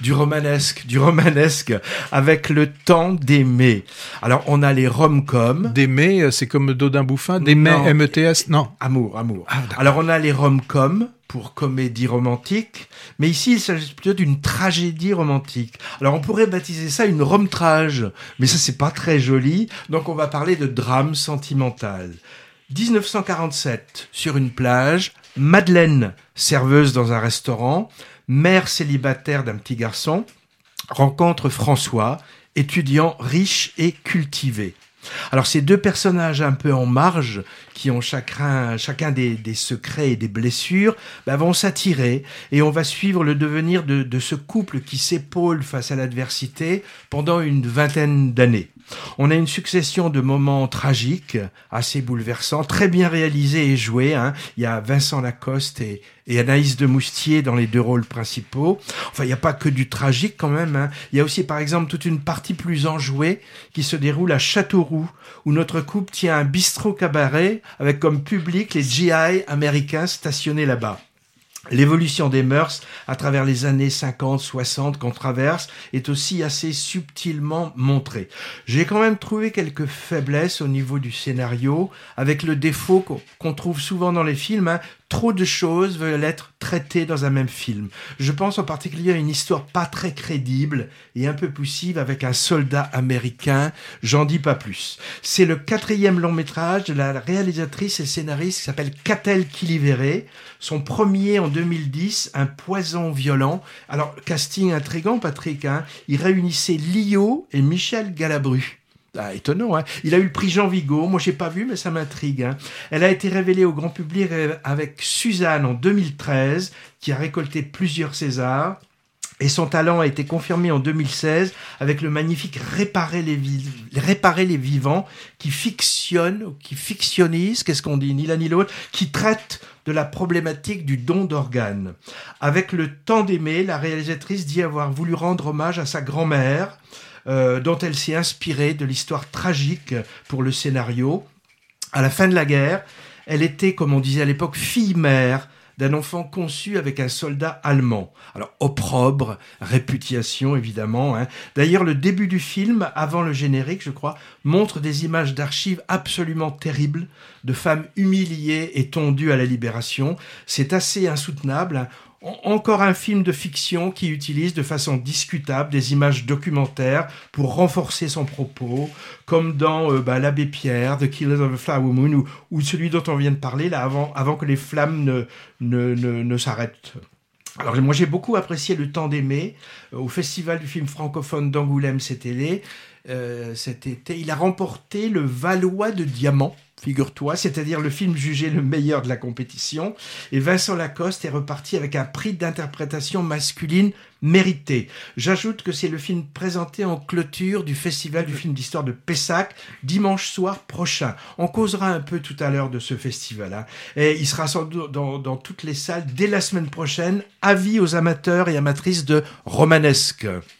du romanesque, du romanesque, avec le temps d'aimer. Alors, on a les rom-coms. D'aimer, euh, c'est comme Dodin Bouffin. D'aimer. M-E-T-S, non. Amour, amour. Ah. Alors, on a les rom-coms pour comédie romantique, mais ici, il s'agit plutôt d'une tragédie romantique. Alors, on pourrait baptiser ça une rom-trage, mais ça, c'est pas très joli, donc on va parler de drame sentimental. 1947, sur une plage, Madeleine, serveuse dans un restaurant, mère célibataire d'un petit garçon, rencontre François, étudiant riche et cultivé. Alors ces deux personnages un peu en marge, qui ont chacun, chacun des, secrets et des blessures, bah, vont s'attirer et on va suivre le devenir de, de ce couple qui s'épaule face à l'adversité pendant une vingtaine d'années. On a une succession de moments tragiques, assez bouleversants, très bien réalisés et joués. hein. Il y a Vincent Lacoste et, Anaïs de Moustier dans les deux rôles principaux. Enfin, il n'y a pas que du tragique quand même. hein. Il y a aussi, par exemple, toute une partie plus enjouée qui se déroule à Châteauroux, où notre couple tient un bistrot cabaret avec comme public les GI américains stationnés là-bas. L'évolution des mœurs à travers les années 50, 60 qu'on traverse est aussi assez subtilement montrée. J'ai quand même trouvé quelques faiblesses au niveau du scénario, avec le défaut qu'on trouve souvent dans les films, hein, trop de choses veulent être traitées dans un même film. Je pense en particulier à une histoire pas très crédible et un peu poussive avec un soldat américain, j'en dis pas plus. C'est le quatrième long métrage de la réalisatrice et scénariste qui s'appelle Catel Kilivere, son premier en 2010, Un poison violent. Alors, casting intrigant, Patrick, hein, il réunissait Lio et Michel Galabru. Ah, étonnant, hein. Il a eu le prix Jean Vigo. Moi, j'ai pas vu, mais ça m'intrigue. hein. Elle a été révélée au grand public euh, avec Suzanne en 2013, qui a récolté plusieurs Césars. Et son talent a été confirmé en 2016 avec le magnifique Réparer les, Réparer les vivants qui fictionne, qui fictionnise, qu'est-ce qu'on dit, ni l'un ni l'autre, qui traite de la problématique du don d'organes. Avec le temps d'aimer, la réalisatrice dit avoir voulu rendre hommage à sa grand-mère, euh, dont elle s'est inspirée de l'histoire tragique pour le scénario. À la fin de la guerre, elle était, comme on disait à l'époque, fille-mère d'un enfant conçu avec un soldat allemand. Alors, opprobre, réputation, évidemment. hein. D'ailleurs, le début du film, avant le générique, je crois, montre des images d'archives absolument terribles de femmes humiliées et tondues à la libération. C'est assez insoutenable. hein. En- Encore un film de fiction qui utilise de façon discutable des images documentaires pour renforcer son propos, comme dans euh, bah, L'Abbé Pierre, The Killers of the Flower Moon, ou, celui dont on vient de parler, là, avant que les flammes ne, ne, s'arrêtent. Alors moi j'ai beaucoup apprécié Le Temps d'aimer euh, au Festival du film francophone d'Angoulême cet été. Euh, cet été. Il a remporté le Valois de Diamant, figure-toi, c'est-à-dire le film jugé le meilleur de la compétition. Et Vincent Lacoste est reparti avec un prix d'interprétation masculine mérité. J'ajoute que c'est le film présenté en clôture du Festival du film d'histoire de Pessac dimanche soir prochain. On causera un peu tout à l'heure de ce festival. hein. Et il sera sans doute dans, dans toutes les salles dès la semaine prochaine. Avis aux amateurs et amatrices de romanesque.